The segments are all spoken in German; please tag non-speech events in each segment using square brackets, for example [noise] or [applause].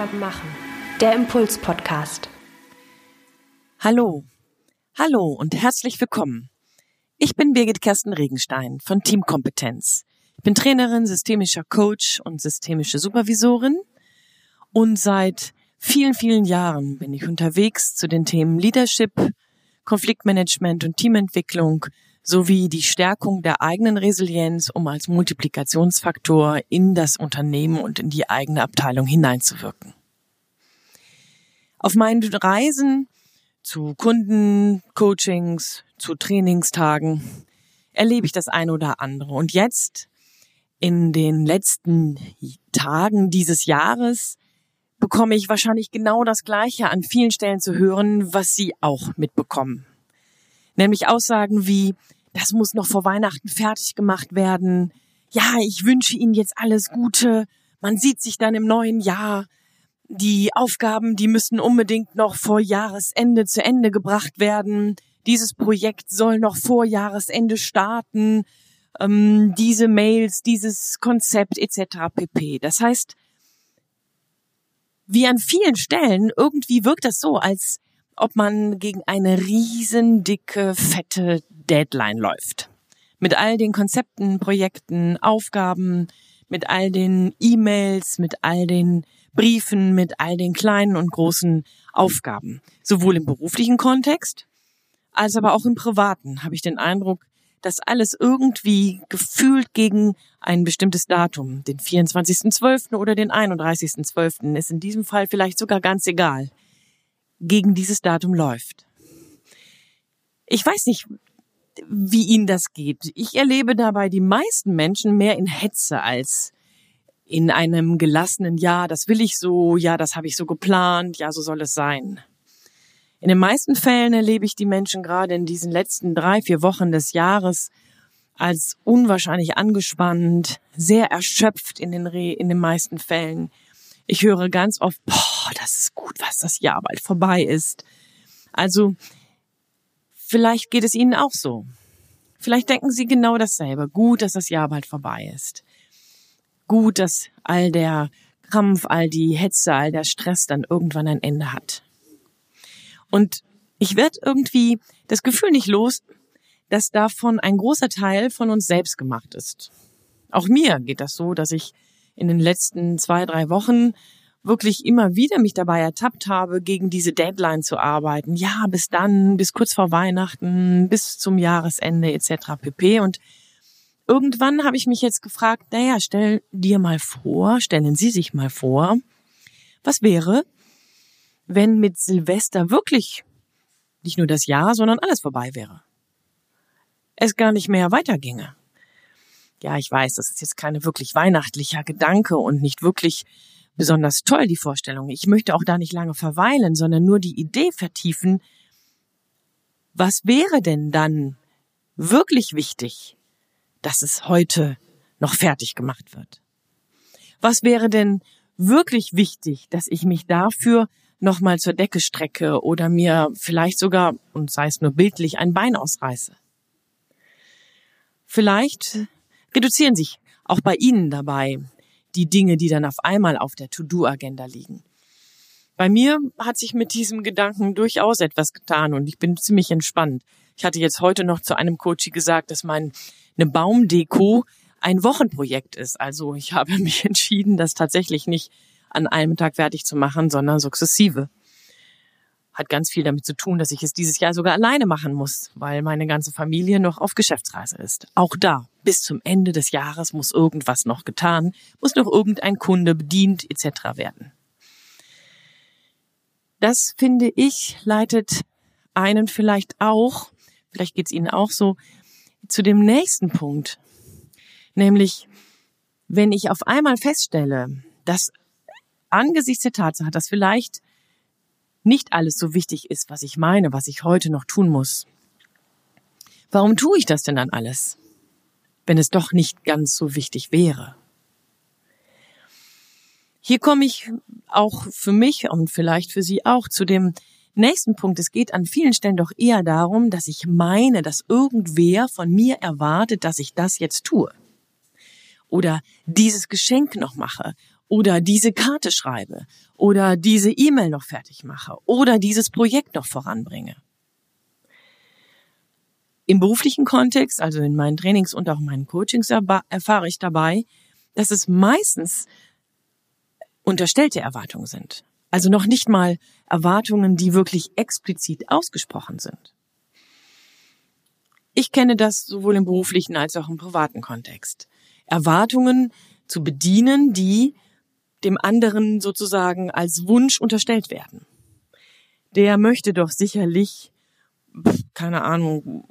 stärker machen. Der Impuls Podcast. Hallo. Hallo und herzlich willkommen. Ich bin Birgit Kersten Regenstein von Teamkompetenz. Ich bin Trainerin, systemischer Coach und systemische Supervisorin und seit vielen, vielen Jahren bin ich unterwegs zu den Themen Leadership, Konfliktmanagement und Teamentwicklung sowie die Stärkung der eigenen Resilienz, um als Multiplikationsfaktor in das Unternehmen und in die eigene Abteilung hineinzuwirken. Auf meinen Reisen zu Kunden, Coachings, zu Trainingstagen erlebe ich das eine oder andere. Und jetzt, in den letzten Tagen dieses Jahres, bekomme ich wahrscheinlich genau das Gleiche an vielen Stellen zu hören, was Sie auch mitbekommen. Nämlich Aussagen wie, das muss noch vor Weihnachten fertig gemacht werden. Ja, ich wünsche Ihnen jetzt alles Gute. Man sieht sich dann im neuen Jahr. Die Aufgaben, die müssen unbedingt noch vor Jahresende zu Ende gebracht werden. Dieses Projekt soll noch vor Jahresende starten. Ähm, diese Mails, dieses Konzept etc. pp. Das heißt, wie an vielen Stellen, irgendwie wirkt das so, als ob man gegen eine riesen dicke, fette Deadline läuft. Mit all den Konzepten, Projekten, Aufgaben, mit all den E-Mails, mit all den Briefen, mit all den kleinen und großen Aufgaben. Sowohl im beruflichen Kontext als aber auch im privaten habe ich den Eindruck, dass alles irgendwie gefühlt gegen ein bestimmtes Datum, den 24.12. oder den 31.12., ist in diesem Fall vielleicht sogar ganz egal, gegen dieses Datum läuft. Ich weiß nicht, wie Ihnen das geht. Ich erlebe dabei die meisten Menschen mehr in Hetze als in einem gelassenen Ja, das will ich so, ja, das habe ich so geplant, ja, so soll es sein. In den meisten Fällen erlebe ich die Menschen gerade in diesen letzten drei, vier Wochen des Jahres als unwahrscheinlich angespannt, sehr erschöpft in den, Re in den meisten Fällen. Ich höre ganz oft, boah, das ist gut, was das Jahr bald vorbei ist. Also, vielleicht geht es Ihnen auch so. Vielleicht denken Sie genau dasselbe. Gut, dass das Jahr bald vorbei ist. Gut, dass all der Krampf, all die Hetze, all der Stress dann irgendwann ein Ende hat. Und ich werde irgendwie das Gefühl nicht los, dass davon ein großer Teil von uns selbst gemacht ist. Auch mir geht das so, dass ich in den letzten zwei, drei Wochen wirklich immer wieder mich dabei ertappt habe, gegen diese Deadline zu arbeiten. Ja, bis dann, bis kurz vor Weihnachten, bis zum Jahresende etc. pp. Und irgendwann habe ich mich jetzt gefragt, naja, stell dir mal vor, stellen Sie sich mal vor, was wäre, wenn mit Silvester wirklich nicht nur das Jahr, sondern alles vorbei wäre? Es gar nicht mehr weiterginge. Ja, ich weiß, das ist jetzt keine wirklich weihnachtlicher Gedanke und nicht wirklich besonders toll, die Vorstellung. Ich möchte auch da nicht lange verweilen, sondern nur die Idee vertiefen, was wäre denn dann wirklich wichtig, dass es heute noch fertig gemacht wird? Was wäre denn wirklich wichtig, dass ich mich dafür nochmal zur Decke strecke oder mir vielleicht sogar, und sei es nur bildlich, ein Bein ausreiße? Vielleicht reduzieren sich auch bei Ihnen dabei die Dinge, die dann auf einmal auf der To-Do-Agenda liegen. Bei mir hat sich mit diesem Gedanken durchaus etwas getan und ich bin ziemlich entspannt. Ich hatte jetzt heute noch zu einem Coach gesagt, dass mein eine Baumdeko ein Wochenprojekt ist. Also ich [laughs] habe mich entschieden, das tatsächlich nicht an einem Tag fertig zu machen, sondern sukzessive hat ganz viel damit zu tun, dass ich es dieses Jahr sogar alleine machen muss, weil meine ganze Familie noch auf Geschäftsreise ist. Auch da, bis zum Ende des Jahres muss irgendwas noch getan, muss noch irgendein Kunde bedient etc. werden. Das finde ich leitet einen vielleicht auch, vielleicht geht es Ihnen auch so, zu dem nächsten Punkt, nämlich wenn ich auf einmal feststelle, dass angesichts der Tatsache, dass vielleicht nicht alles so wichtig ist, was ich meine, was ich heute noch tun muss. Warum tue ich das denn dann alles, wenn es doch nicht ganz so wichtig wäre? Hier komme ich auch für mich und vielleicht für Sie auch zu dem nächsten Punkt. Es geht an vielen Stellen doch eher darum, dass ich meine, dass irgendwer von mir erwartet, dass ich das jetzt tue. Oder dieses Geschenk noch mache oder diese Karte schreibe oder diese E-Mail noch fertig mache oder dieses Projekt noch voranbringe. Im beruflichen Kontext, also in meinen Trainings und auch in meinen Coachings erfahre ich dabei, dass es meistens unterstellte Erwartungen sind. Also noch nicht mal Erwartungen, die wirklich explizit ausgesprochen sind. Ich kenne das sowohl im beruflichen als auch im privaten Kontext. Erwartungen zu bedienen, die dem anderen sozusagen als Wunsch unterstellt werden. Der möchte doch sicherlich, keine Ahnung,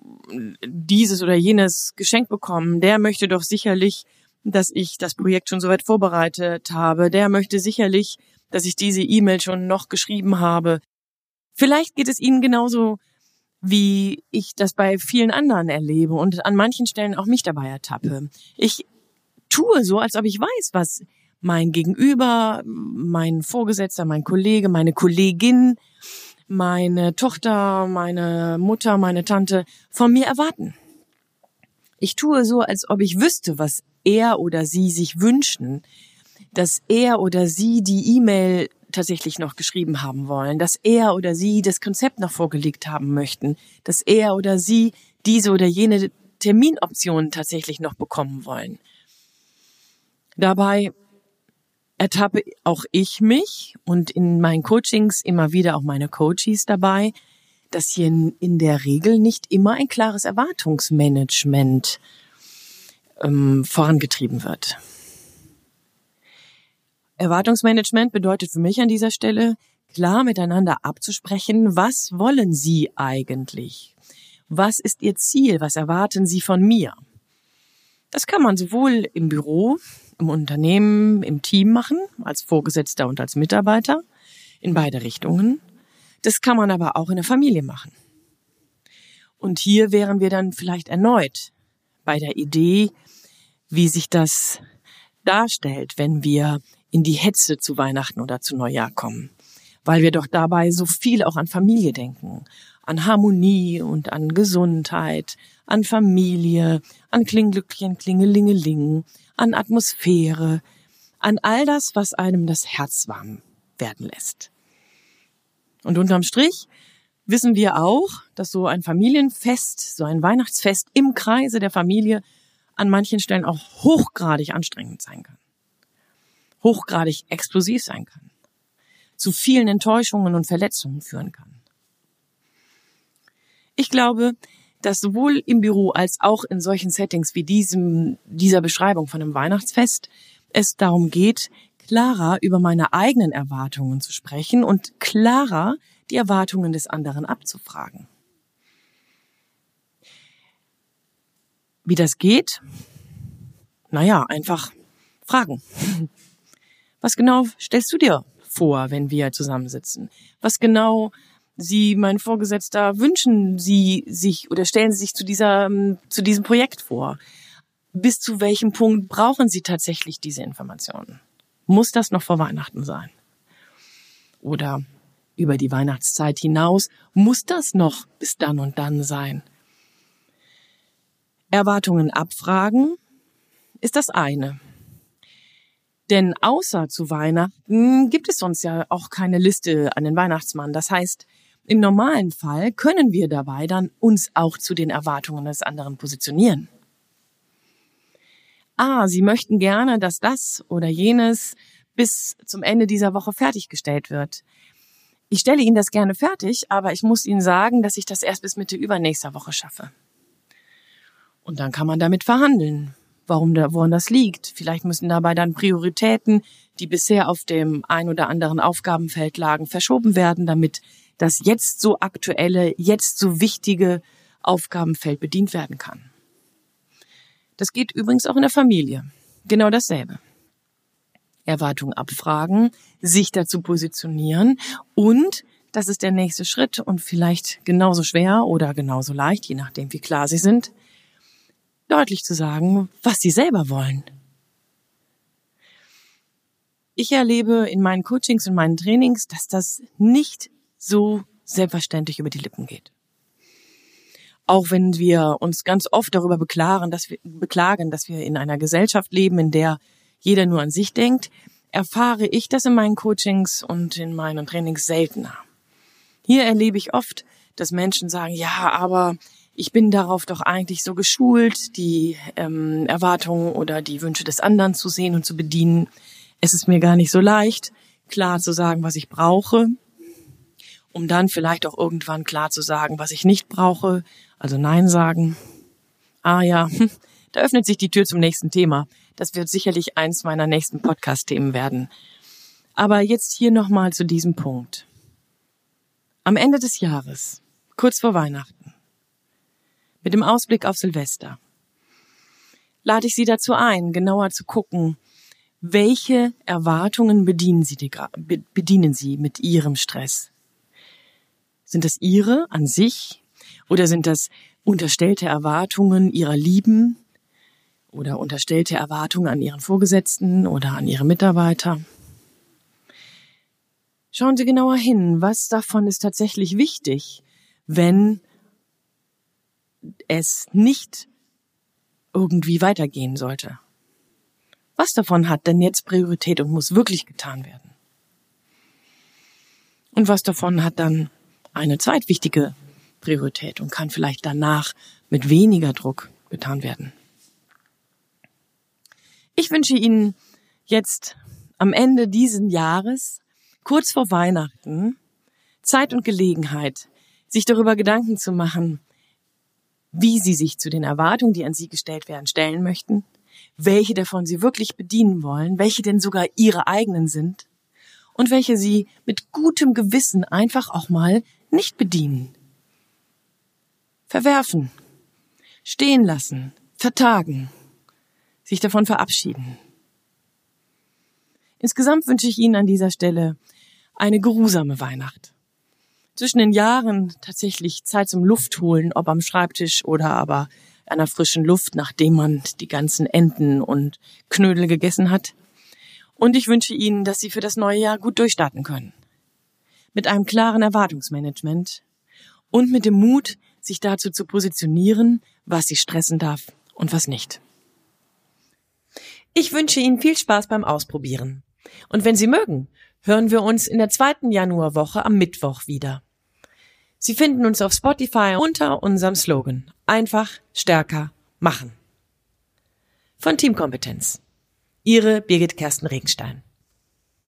dieses oder jenes Geschenk bekommen. Der möchte doch sicherlich, dass ich das Projekt schon soweit vorbereitet habe. Der möchte sicherlich, dass ich diese E-Mail schon noch geschrieben habe. Vielleicht geht es Ihnen genauso, wie ich das bei vielen anderen erlebe und an manchen Stellen auch mich dabei ertappe. Ich tue so, als ob ich weiß, was mein Gegenüber, mein Vorgesetzter, mein Kollege, meine Kollegin, meine Tochter, meine Mutter, meine Tante von mir erwarten. Ich tue so, als ob ich wüsste, was er oder sie sich wünschen, dass er oder sie die E-Mail tatsächlich noch geschrieben haben wollen, dass er oder sie das Konzept noch vorgelegt haben möchten, dass er oder sie diese oder jene Terminoption tatsächlich noch bekommen wollen. Dabei ertappe auch ich mich und in meinen Coachings immer wieder auch meine Coaches dabei, dass hier in der Regel nicht immer ein klares Erwartungsmanagement ähm, vorangetrieben wird. Erwartungsmanagement bedeutet für mich an dieser Stelle, klar miteinander abzusprechen, was wollen Sie eigentlich? Was ist Ihr Ziel? Was erwarten Sie von mir? Das kann man sowohl im Büro im Unternehmen, im Team machen, als Vorgesetzter und als Mitarbeiter, in beide Richtungen. Das kann man aber auch in der Familie machen. Und hier wären wir dann vielleicht erneut bei der Idee, wie sich das darstellt, wenn wir in die Hetze zu Weihnachten oder zu Neujahr kommen. Weil wir doch dabei so viel auch an Familie denken, an Harmonie und an Gesundheit, an Familie, an Klinglückchen, Klingelingeling, an Atmosphäre, an all das, was einem das Herz warm werden lässt. Und unterm Strich wissen wir auch, dass so ein Familienfest, so ein Weihnachtsfest im Kreise der Familie an manchen Stellen auch hochgradig anstrengend sein kann. Hochgradig explosiv sein kann. Zu vielen Enttäuschungen und Verletzungen führen kann. Ich glaube, dass sowohl im Büro als auch in solchen Settings wie diesem, dieser Beschreibung von einem Weihnachtsfest es darum geht, klarer über meine eigenen Erwartungen zu sprechen und klarer die Erwartungen des anderen abzufragen. Wie das geht? Naja, einfach fragen. Was genau stellst du dir vor, wenn wir zusammensitzen? Was genau Sie, mein Vorgesetzter, wünschen Sie sich oder stellen Sie sich zu dieser, ähm, zu diesem Projekt vor? Bis zu welchem Punkt brauchen Sie tatsächlich diese Informationen? Muss das noch vor Weihnachten sein? Oder über die Weihnachtszeit hinaus muss das noch bis dann und dann sein? Erwartungen abfragen ist das eine. Denn außer zu Weihnachten gibt es sonst ja auch keine Liste an den Weihnachtsmann. Das heißt, im normalen Fall können wir dabei dann uns auch zu den Erwartungen des anderen positionieren. Ah, Sie möchten gerne, dass das oder jenes bis zum Ende dieser Woche fertiggestellt wird. Ich stelle Ihnen das gerne fertig, aber ich muss Ihnen sagen, dass ich das erst bis Mitte übernächster Woche schaffe. Und dann kann man damit verhandeln, warum da, woran das liegt. Vielleicht müssen dabei dann Prioritäten, die bisher auf dem ein oder anderen Aufgabenfeld lagen, verschoben werden, damit das jetzt so aktuelle, jetzt so wichtige Aufgabenfeld bedient werden kann. Das geht übrigens auch in der Familie. Genau dasselbe. Erwartungen abfragen, sich dazu positionieren und das ist der nächste Schritt und vielleicht genauso schwer oder genauso leicht, je nachdem wie klar sie sind, deutlich zu sagen, was sie selber wollen. Ich erlebe in meinen Coachings und meinen Trainings, dass das nicht so selbstverständlich über die Lippen geht. Auch wenn wir uns ganz oft darüber beklagen, dass wir, beklagen, dass wir in einer Gesellschaft leben, in der jeder nur an sich denkt, erfahre ich das in meinen Coachings und in meinen Trainings seltener. Hier erlebe ich oft, dass Menschen sagen, ja, aber ich bin darauf doch eigentlich so geschult, die ähm, Erwartungen oder die Wünsche des anderen zu sehen und zu bedienen. Es ist mir gar nicht so leicht, klar zu sagen, was ich brauche, um dann vielleicht auch irgendwann klar zu sagen, was ich nicht brauche, also Nein sagen. Ah ja, da öffnet sich die Tür zum nächsten Thema. Das wird sicherlich eins meiner nächsten Podcast-Themen werden. Aber jetzt hier nochmal zu diesem Punkt. Am Ende des Jahres, kurz vor Weihnachten, mit dem Ausblick auf Silvester, lade ich Sie dazu ein, genauer zu gucken, welche Erwartungen bedienen Sie, bedienen Sie mit Ihrem Stress? Sind das Ihre an sich oder sind das unterstellte Erwartungen Ihrer Lieben oder unterstellte Erwartungen an Ihren Vorgesetzten oder an Ihre Mitarbeiter? Schauen Sie genauer hin, was davon ist tatsächlich wichtig, wenn es nicht irgendwie weitergehen sollte. Was davon hat denn jetzt Priorität und muss wirklich getan werden? Und was davon hat dann eine zweitwichtige Priorität und kann vielleicht danach mit weniger Druck getan werden? Ich wünsche Ihnen jetzt am Ende diesen Jahres kurz vor Weihnachten Zeit und Gelegenheit, sich darüber Gedanken zu machen, wie sie sich zu den Erwartungen, die an sie gestellt werden, stellen möchten, welche davon sie wirklich bedienen wollen, welche denn sogar ihre eigenen sind und welche sie mit gutem Gewissen einfach auch mal nicht bedienen. Verwerfen, stehen lassen, vertagen, sich davon verabschieden. Insgesamt wünsche ich Ihnen an dieser Stelle eine geruhsame Weihnacht. Zwischen den Jahren tatsächlich Zeit zum Luftholen, ob am Schreibtisch oder aber einer frischen Luft, nachdem man die ganzen Enten und Knödel gegessen hat. Und ich wünsche Ihnen, dass Sie für das neue Jahr gut durchstarten können. Mit einem klaren Erwartungsmanagement und mit dem Mut, sich dazu zu positionieren, was Sie stressen darf und was nicht. Ich wünsche Ihnen viel Spaß beim Ausprobieren. Und wenn Sie mögen, hören wir uns in der zweiten Januarwoche am Mittwoch wieder. Sie finden uns auf Spotify unter unserem Slogan Einfach, stärker, machen. Von Teamkompetenz. Ihre Birgit Kersten Regenstein.